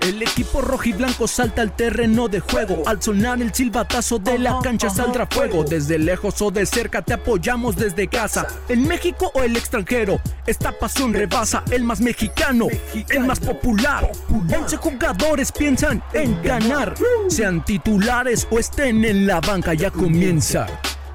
El equipo rojiblanco salta al terreno de juego. Al sonar el silbatazo de la cancha saldrá fuego. Desde lejos o de cerca te apoyamos desde casa. En México o el extranjero, esta pasión rebasa el más mexicano, el más popular. 11 jugadores piensan en ganar. Sean titulares o estén en la banca, ya comienza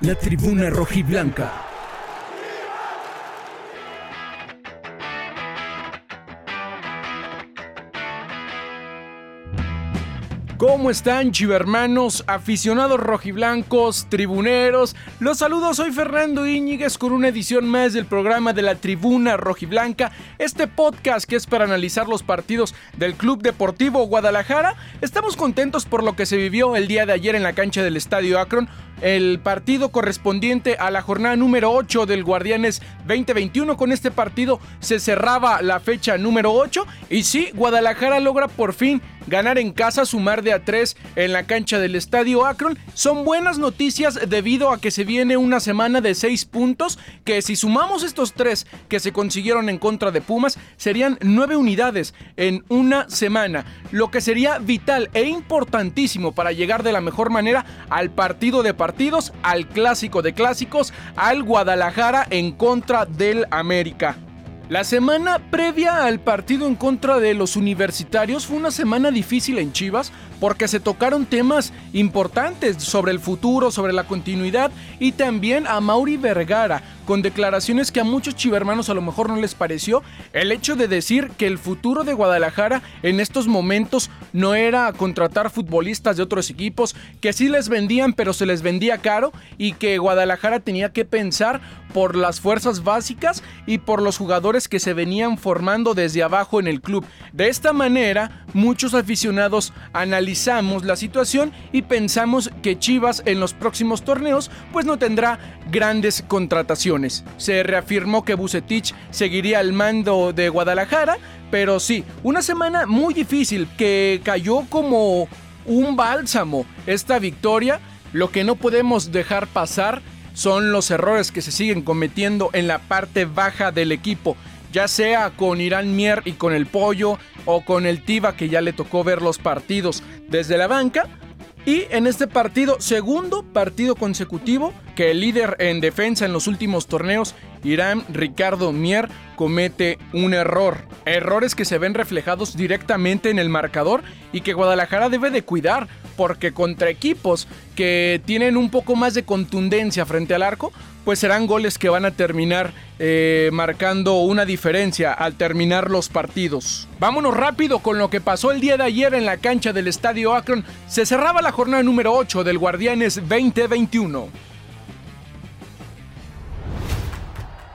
la tribuna rojiblanca. ¿Cómo están, chivermanos, aficionados rojiblancos, tribuneros? Los saludo, soy Fernando Íñiguez con una edición más del programa de la Tribuna Rojiblanca, este podcast que es para analizar los partidos del Club Deportivo Guadalajara. Estamos contentos por lo que se vivió el día de ayer en la cancha del Estadio Akron, el partido correspondiente a la jornada número 8 del Guardianes 2021. Con este partido se cerraba la fecha número 8 y sí, Guadalajara logra por fin ganar en casa, sumar de a 3 en la cancha del Estadio Akron. Son buenas noticias debido a que se viene una semana de 6 puntos, que si sumamos estos 3 que se consiguieron en contra de Pumas, serían 9 unidades en una semana, lo que sería vital e importantísimo para llegar de la mejor manera al partido de partidos, al clásico de clásicos, al Guadalajara en contra del América. La semana previa al partido en contra de los universitarios fue una semana difícil en Chivas porque se tocaron temas importantes sobre el futuro, sobre la continuidad y también a Mauri Vergara, con declaraciones que a muchos chivermanos a lo mejor no les pareció, el hecho de decir que el futuro de Guadalajara en estos momentos no era contratar futbolistas de otros equipos, que sí les vendían pero se les vendía caro y que Guadalajara tenía que pensar por las fuerzas básicas y por los jugadores que se venían formando desde abajo en el club. De esta manera, muchos aficionados analizamos la situación y pensamos que Chivas en los próximos torneos pues no tendrá grandes contrataciones. Se reafirmó que Bucetich seguiría al mando de Guadalajara, pero sí, una semana muy difícil que cayó como un bálsamo esta victoria. Lo que no podemos dejar pasar son los errores que se siguen cometiendo en la parte baja del equipo ya sea con Irán Mier y con el Pollo o con el Tiva que ya le tocó ver los partidos desde la banca. Y en este partido, segundo partido consecutivo, que el líder en defensa en los últimos torneos, Irán Ricardo Mier, comete un error. Errores que se ven reflejados directamente en el marcador y que Guadalajara debe de cuidar, porque contra equipos que tienen un poco más de contundencia frente al arco, pues serán goles que van a terminar eh, marcando una diferencia al terminar los partidos. Vámonos rápido con lo que pasó el día de ayer en la cancha del Estadio Akron. Se cerraba la jornada número 8 del Guardianes 2021.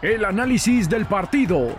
El análisis del partido.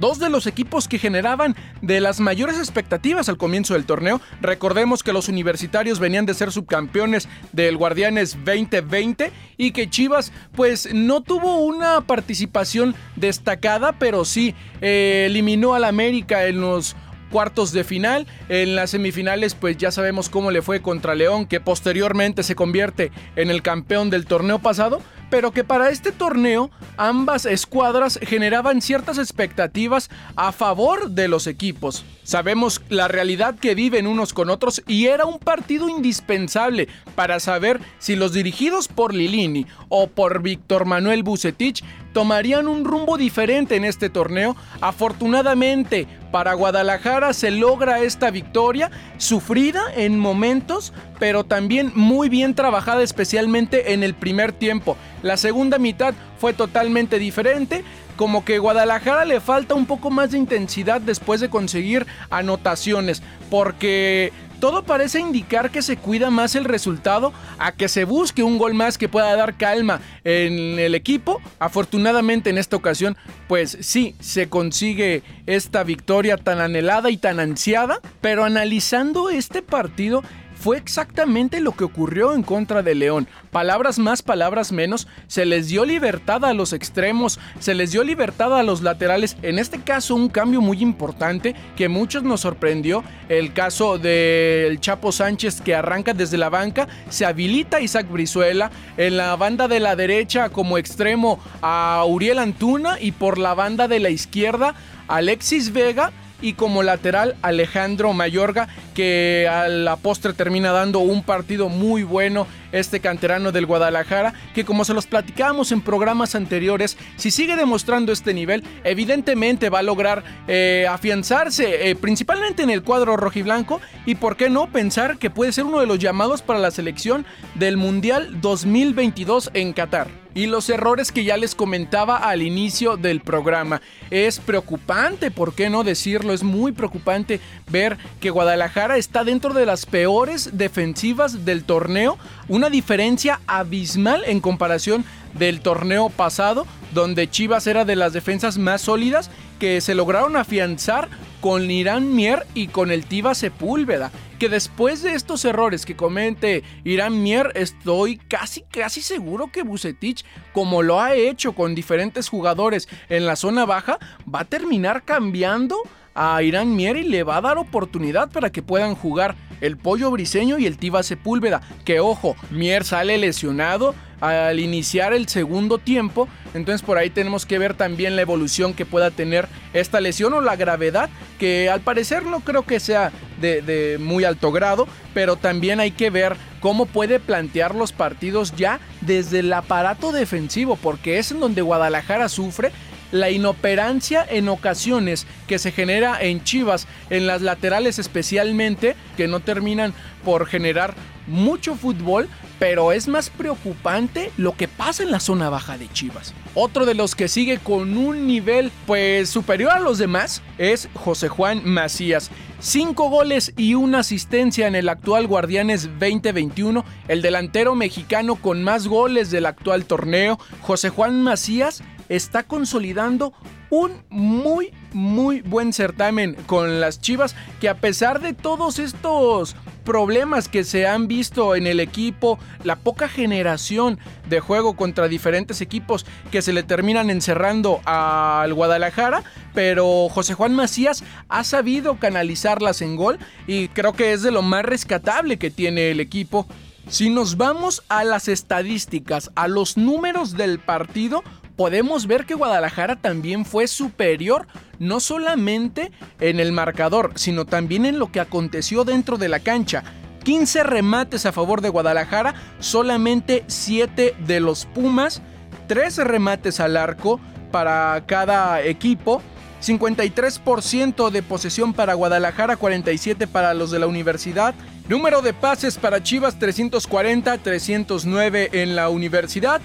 dos de los equipos que generaban de las mayores expectativas al comienzo del torneo. Recordemos que los universitarios venían de ser subcampeones del Guardianes 2020 y que Chivas pues no tuvo una participación destacada, pero sí eh, eliminó al América en los cuartos de final. En las semifinales, pues ya sabemos cómo le fue contra León, que posteriormente se convierte en el campeón del torneo pasado pero que para este torneo ambas escuadras generaban ciertas expectativas a favor de los equipos. Sabemos la realidad que viven unos con otros y era un partido indispensable para saber si los dirigidos por Lilini o por Víctor Manuel Bucetich tomarían un rumbo diferente en este torneo. Afortunadamente para Guadalajara se logra esta victoria, sufrida en momentos, pero también muy bien trabajada especialmente en el primer tiempo. La segunda mitad fue totalmente diferente, como que Guadalajara le falta un poco más de intensidad después de conseguir anotaciones, porque todo parece indicar que se cuida más el resultado a que se busque un gol más que pueda dar calma en el equipo. Afortunadamente en esta ocasión, pues sí, se consigue esta victoria tan anhelada y tan ansiada, pero analizando este partido, fue exactamente lo que ocurrió en contra de León. Palabras más, palabras menos, se les dio libertad a los extremos, se les dio libertad a los laterales. En este caso, un cambio muy importante que muchos nos sorprendió, el caso del Chapo Sánchez que arranca desde la banca, se habilita Isaac Brizuela, en la banda de la derecha como extremo a Uriel Antuna y por la banda de la izquierda Alexis Vega y como lateral Alejandro Mayorga que a la postre termina dando un partido muy bueno este canterano del Guadalajara que como se los platicábamos en programas anteriores si sigue demostrando este nivel evidentemente va a lograr eh, afianzarse eh, principalmente en el cuadro rojiblanco y por qué no pensar que puede ser uno de los llamados para la selección del Mundial 2022 en Qatar y los errores que ya les comentaba al inicio del programa. Es preocupante, ¿por qué no decirlo? Es muy preocupante ver que Guadalajara está dentro de las peores defensivas del torneo, diferencia abismal en comparación del torneo pasado, donde Chivas era de las defensas más sólidas que se lograron afianzar con Irán Mier y con el Tiva Sepúlveda. Que después de estos errores que comente Irán Mier, estoy casi, casi seguro que Bucetich, como lo ha hecho con diferentes jugadores en la zona baja, va a terminar cambiando a Irán Mier y le va a dar oportunidad para que puedan jugar el Pollo Briseño y el Tiva Sepúlveda. Que ojo, Mier sale lesionado al iniciar el segundo tiempo. Entonces por ahí tenemos que ver también la evolución que pueda tener esta lesión o la gravedad, que al parecer no creo que sea de, muy alto grado, pero también hay que ver cómo puede plantear los partidos ya desde el aparato defensivo, porque es en donde Guadalajara sufre la inoperancia en ocasiones que se genera en Chivas, en las laterales especialmente, que no terminan por generar mucho fútbol, pero es más preocupante lo que pasa en la zona baja de Chivas. Otro de los que sigue con un nivel pues superior a los demás es José Juan Macías. Cinco goles y una asistencia en el actual Guardianes 2021, el delantero mexicano con más goles del actual torneo, José Juan Macías está consolidando un muy muy buen certamen con las Chivas que a pesar de todos estos problemas que se han visto en el equipo, la poca generación de juego contra diferentes equipos que se le terminan encerrando al Guadalajara, pero José Juan Macías ha sabido canalizarlas en gol y creo que es de lo más rescatable que tiene el equipo. Si nos vamos a las estadísticas, a los números del partido, podemos ver que Guadalajara también fue superior, no solamente en el marcador, sino también en lo que aconteció dentro de la cancha. 15 remates a favor de Guadalajara, solamente 7 de los Pumas, 13 remates al arco para cada equipo. 53% de posesión para Guadalajara, 47 para los de la universidad. Número de pases para Chivas 340, 309 en la universidad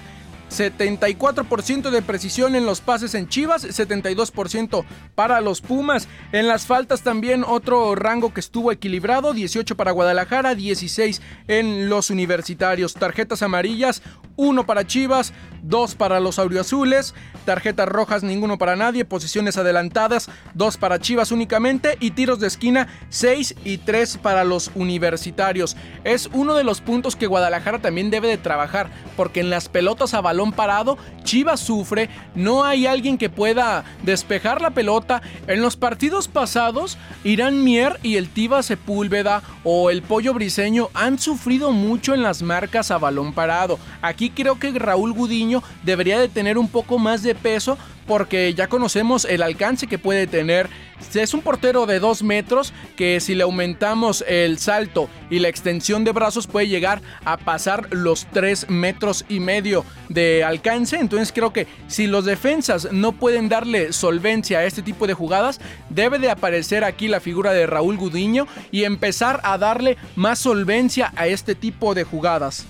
74% de precisión en los pases en Chivas, 72% para los Pumas. En las faltas también otro rango que estuvo equilibrado, 18 para Guadalajara, 16 en los universitarios. Tarjetas amarillas, 1 para Chivas, 2 para los auriazules, tarjetas rojas ninguno para nadie, posiciones adelantadas, 2 para Chivas únicamente y tiros de esquina 6 y 3 para los universitarios. Es uno de los puntos que Guadalajara también debe de trabajar, porque en las pelotas a balón parado, Chivas sufre, no hay alguien que pueda despejar la pelota. En los partidos pasados, Irán Mier y el Tiva Sepúlveda o el Pollo Briseño han sufrido mucho en las marcas a balón parado. Aquí creo que Raúl Gudiño debería de tener un poco más de peso porque ya conocemos el alcance que puede tener. Es un portero de 2 metros que si le aumentamos el salto y la extensión de brazos puede llegar a pasar los 3 metros y medio de alcance. Entonces creo que si los defensas no pueden darle solvencia a este tipo de jugadas, debe de aparecer aquí la figura de Raúl Gudiño y empezar a darle más solvencia a este tipo de jugadas.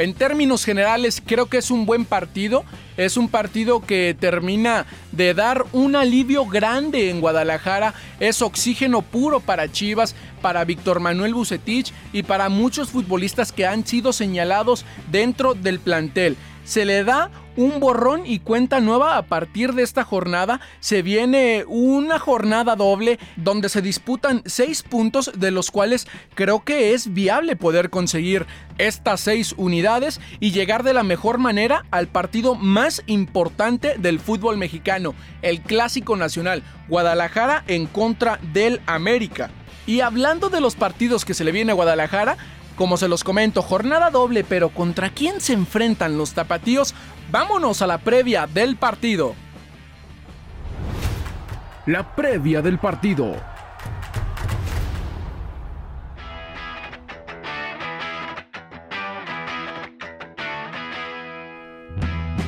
En términos generales, creo que es un buen partido. Es un partido que termina de dar un alivio grande en Guadalajara. Es oxígeno puro para Chivas, para Víctor Manuel Bucetich y para muchos futbolistas que han sido señalados dentro del plantel. Se le da un borrón y cuenta nueva a partir de esta jornada. Se viene una jornada doble donde se disputan seis puntos de los cuales creo que es viable poder conseguir estas seis unidades y llegar de la mejor manera al partido más importante del fútbol mexicano, el Clásico Nacional, Guadalajara en contra del América. Y hablando de los partidos que se le viene a Guadalajara, como se los comento, jornada doble, pero ¿contra quién se enfrentan los tapatíos? Vámonos a la previa del partido. La previa del partido.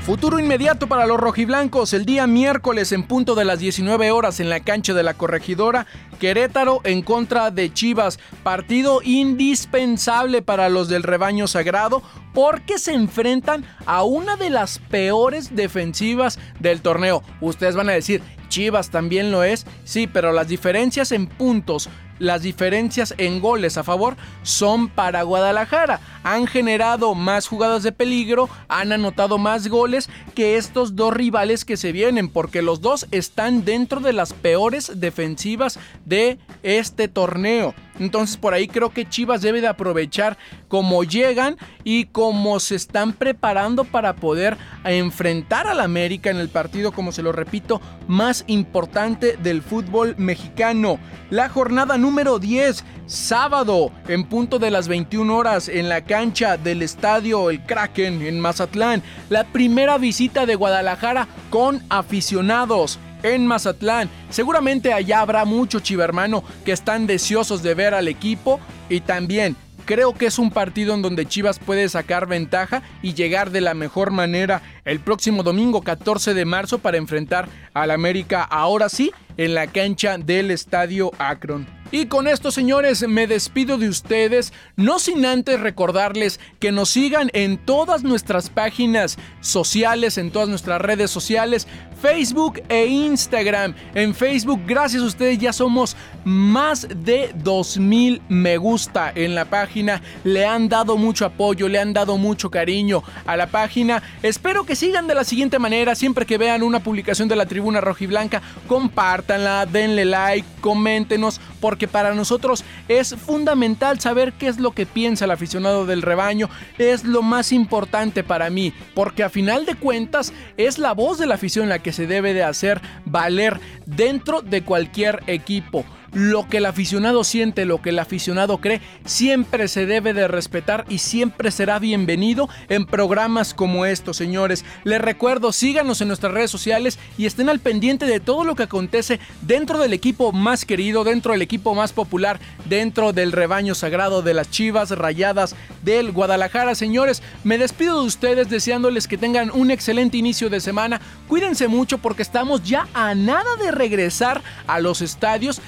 Futuro inmediato para los rojiblancos el día miércoles en punto de las 19 horas en la cancha de la corregidora Querétaro en contra de Chivas, partido indispensable para los del rebaño sagrado porque se enfrentan a una de las peores defensivas del torneo. Ustedes van a decir, Chivas también lo es, sí, pero las diferencias en puntos las diferencias en goles a favor son para Guadalajara. Han generado más jugadas de peligro, han anotado más goles que estos dos rivales que se vienen, porque los dos están dentro de las peores defensivas de este torneo. Entonces por ahí creo que Chivas debe de aprovechar cómo llegan y cómo se están preparando para poder enfrentar al América en el partido, como se lo repito, más importante del fútbol mexicano. La jornada número 10, sábado, en punto de las 21 horas, en la cancha del estadio El Kraken en Mazatlán. La primera visita de Guadalajara con aficionados en Mazatlán. Seguramente allá habrá muchos chivermano que están deseosos de ver al equipo y también creo que es un partido en donde Chivas puede sacar ventaja y llegar de la mejor manera el próximo domingo 14 de marzo para enfrentar al América ahora sí en la cancha del Estadio Akron. Y con esto, señores, me despido de ustedes, no sin antes recordarles que nos sigan en todas nuestras páginas sociales, en todas nuestras redes sociales, Facebook e Instagram. En Facebook, gracias a ustedes, ya somos más de 2000 me gusta en la página. Le han dado mucho apoyo, le han dado mucho cariño a la página. Espero que sigan de la siguiente manera, siempre que vean una publicación de la Tribuna Rojiblanca, compártanla, denle like, coméntenos, porque para nosotros es fundamental saber qué es lo que piensa el aficionado del rebaño, es lo más importante para mí, porque a final de cuentas es la voz de la afición la que se debe de hacer valer dentro de cualquier equipo lo que el aficionado siente, lo que el aficionado cree, siempre se debe de respetar y siempre será bienvenido en programas como estos, señores. Les recuerdo, síganos en nuestras redes sociales y estén al pendiente de todo lo que acontece dentro del equipo más querido, dentro del equipo más popular, dentro del rebaño sagrado de las Chivas Rayadas del Guadalajara. Señores, me despido de ustedes deseándoles que tengan un excelente inicio de semana. Cuídense mucho porque estamos ya a nada de regresar a los estadios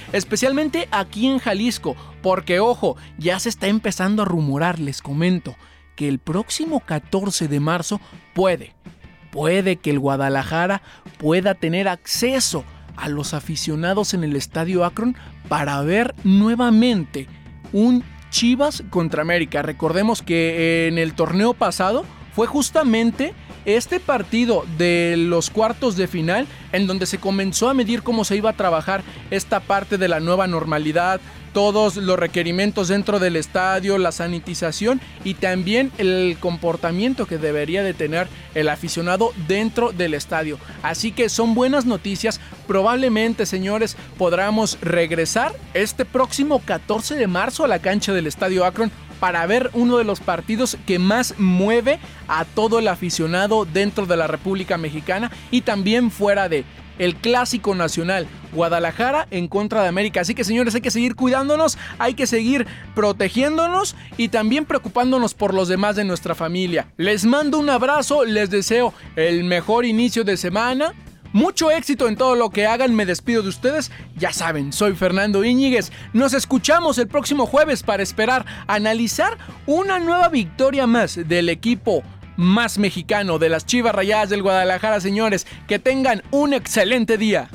aquí en Jalisco, porque ojo, ya se está empezando a rumorar, les comento, que el próximo 14 de marzo puede, puede que el Guadalajara pueda tener acceso a los aficionados en el Estadio Akron para ver nuevamente un Chivas contra América. Recordemos que en el torneo pasado fue justamente este partido de los cuartos de final en donde se comenzó a medir cómo se iba a trabajar esta parte de la nueva normalidad, todos los requerimientos dentro del estadio, la sanitización y también el comportamiento que debería de tener el aficionado dentro del estadio. Así que son buenas noticias. Probablemente, señores, podamos regresar este próximo 14 de marzo a la cancha del Estadio Akron para ver uno de los partidos que más mueve a todo el aficionado dentro de la República Mexicana y también fuera de el clásico nacional Guadalajara en contra de América. Así que señores, hay que seguir cuidándonos, hay que seguir protegiéndonos y también preocupándonos por los demás de nuestra familia. Les mando un abrazo, les deseo el mejor inicio de semana. Mucho éxito en todo lo que hagan, me despido de ustedes. Ya saben, soy Fernando Iñiguez. Nos escuchamos el próximo jueves para esperar analizar una nueva victoria más del equipo más mexicano de las Chivas Rayadas del Guadalajara, señores. Que tengan un excelente día.